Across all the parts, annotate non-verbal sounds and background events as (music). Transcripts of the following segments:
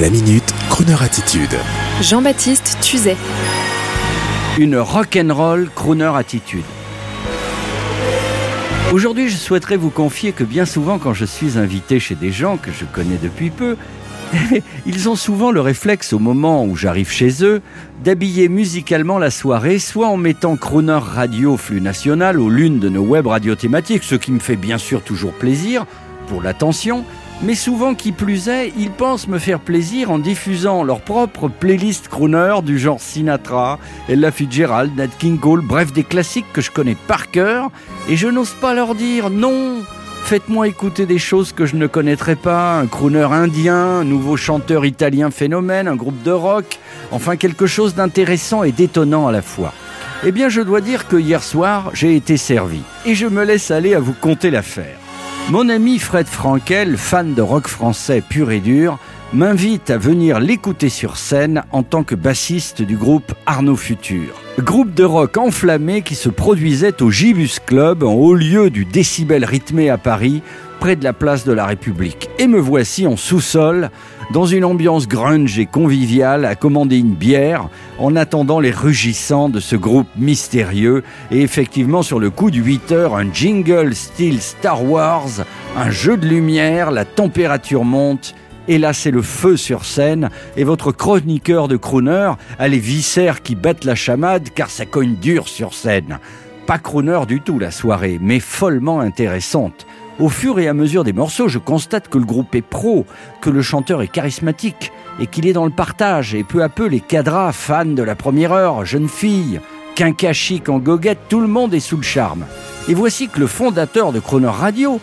La minute, Kroneur attitude. Jean-Baptiste Tuzet. Une rock'n'roll crooner attitude. Aujourd'hui, je souhaiterais vous confier que bien souvent, quand je suis invité chez des gens que je connais depuis peu, (laughs) ils ont souvent le réflexe au moment où j'arrive chez eux d'habiller musicalement la soirée, soit en mettant crooner radio flux national ou l'une de nos web radios thématiques, ce qui me fait bien sûr toujours plaisir pour l'attention, mais souvent qui plus est, ils pensent me faire plaisir en diffusant leur propre playlist crooner du genre Sinatra, Ella Fitzgerald, Nat King Cole, bref des classiques que je connais par cœur, et je n'ose pas leur dire non. Faites-moi écouter des choses que je ne connaîtrais pas, un crooner indien, un nouveau chanteur italien phénomène, un groupe de rock, enfin quelque chose d'intéressant et d'étonnant à la fois. Eh bien, je dois dire que hier soir, j'ai été servi. Et je me laisse aller à vous conter l'affaire. Mon ami Fred Frankel, fan de rock français pur et dur, m'invite à venir l'écouter sur scène en tant que bassiste du groupe Arnaud Futur. Groupe de rock enflammé qui se produisait au Gibus Club en haut lieu du décibel rythmé à Paris, près de la place de la République. Et me voici en sous-sol, dans une ambiance grunge et conviviale, à commander une bière, en attendant les rugissants de ce groupe mystérieux. Et effectivement, sur le coup de 8 heures, un jingle style Star Wars, un jeu de lumière, la température monte. Et là, c'est le feu sur scène, et votre chroniqueur de crooner a les viscères qui battent la chamade, car ça cogne dur sur scène. Pas crooner du tout la soirée, mais follement intéressante. Au fur et à mesure des morceaux, je constate que le groupe est pro, que le chanteur est charismatique et qu'il est dans le partage. Et peu à peu, les cadras, fans de la première heure, jeunes filles, quinca chic en goguette, tout le monde est sous le charme. Et voici que le fondateur de Croner Radio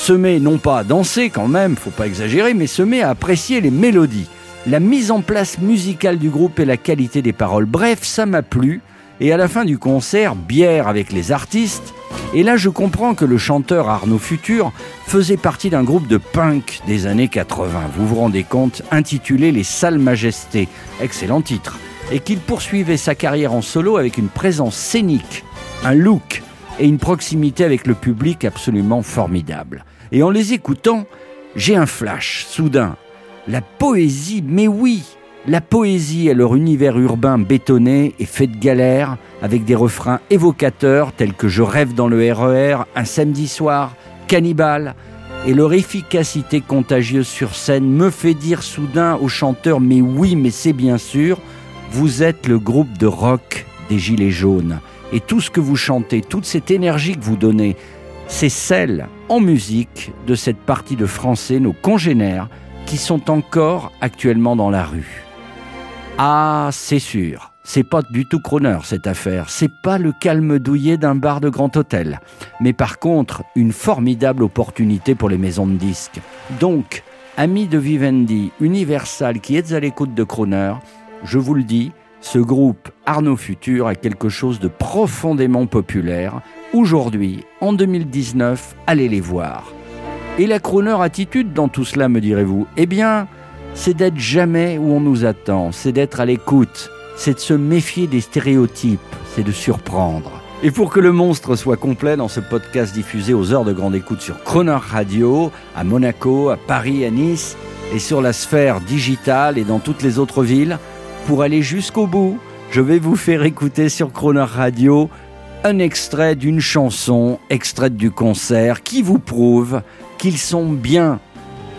se met non pas à danser quand même, faut pas exagérer, mais se met à apprécier les mélodies, la mise en place musicale du groupe et la qualité des paroles. Bref, ça m'a plu. Et à la fin du concert, bière avec les artistes, et là, je comprends que le chanteur Arnaud Futur faisait partie d'un groupe de punk des années 80. Vous vous rendez compte Intitulé Les Salles Majestés. Excellent titre. Et qu'il poursuivait sa carrière en solo avec une présence scénique, un look et une proximité avec le public absolument formidable. Et en les écoutant, j'ai un flash, soudain. La poésie, mais oui, la poésie est leur univers urbain bétonné et fait de galère, avec des refrains évocateurs tels que Je rêve dans le RER, e Un samedi soir, Cannibale, et leur efficacité contagieuse sur scène me fait dire soudain au chanteur Mais oui, mais c'est bien sûr, vous êtes le groupe de rock des Gilets jaunes. Et tout ce que vous chantez, toute cette énergie que vous donnez, c'est celle en musique de cette partie de Français, nos congénères, qui sont encore actuellement dans la rue. Ah, c'est sûr. C'est pas du tout Croner cette affaire. C'est pas le calme douillet d'un bar de grand hôtel. Mais par contre, une formidable opportunité pour les maisons de disques. Donc, amis de Vivendi, Universal qui êtes à l'écoute de Croner, je vous le dis, ce groupe Arnaud Futur a quelque chose de profondément populaire. Aujourd'hui, en 2019, allez les voir. Et la Croner attitude dans tout cela, me direz-vous? Eh bien, c'est d'être jamais où on nous attend, c'est d'être à l'écoute, c'est de se méfier des stéréotypes, c'est de surprendre. Et pour que le monstre soit complet dans ce podcast diffusé aux heures de grande écoute sur Croner Radio, à Monaco, à Paris, à Nice, et sur la sphère digitale et dans toutes les autres villes, pour aller jusqu'au bout, je vais vous faire écouter sur Croner Radio un extrait d'une chanson, extraite du concert, qui vous prouve qu'ils sont bien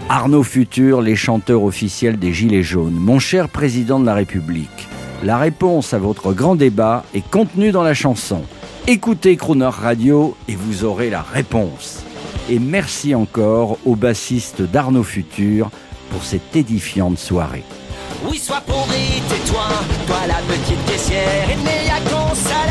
Arnaud Futur, les chanteurs officiels des Gilets jaunes. Mon cher président de la République, la réponse à votre grand débat est contenue dans la chanson. Écoutez Crooner Radio et vous aurez la réponse. Et merci encore au bassiste d'Arnaud Futur pour cette édifiante soirée. Oui, sois et tais-toi, toi la petite caissière, et n'y a ton salaire,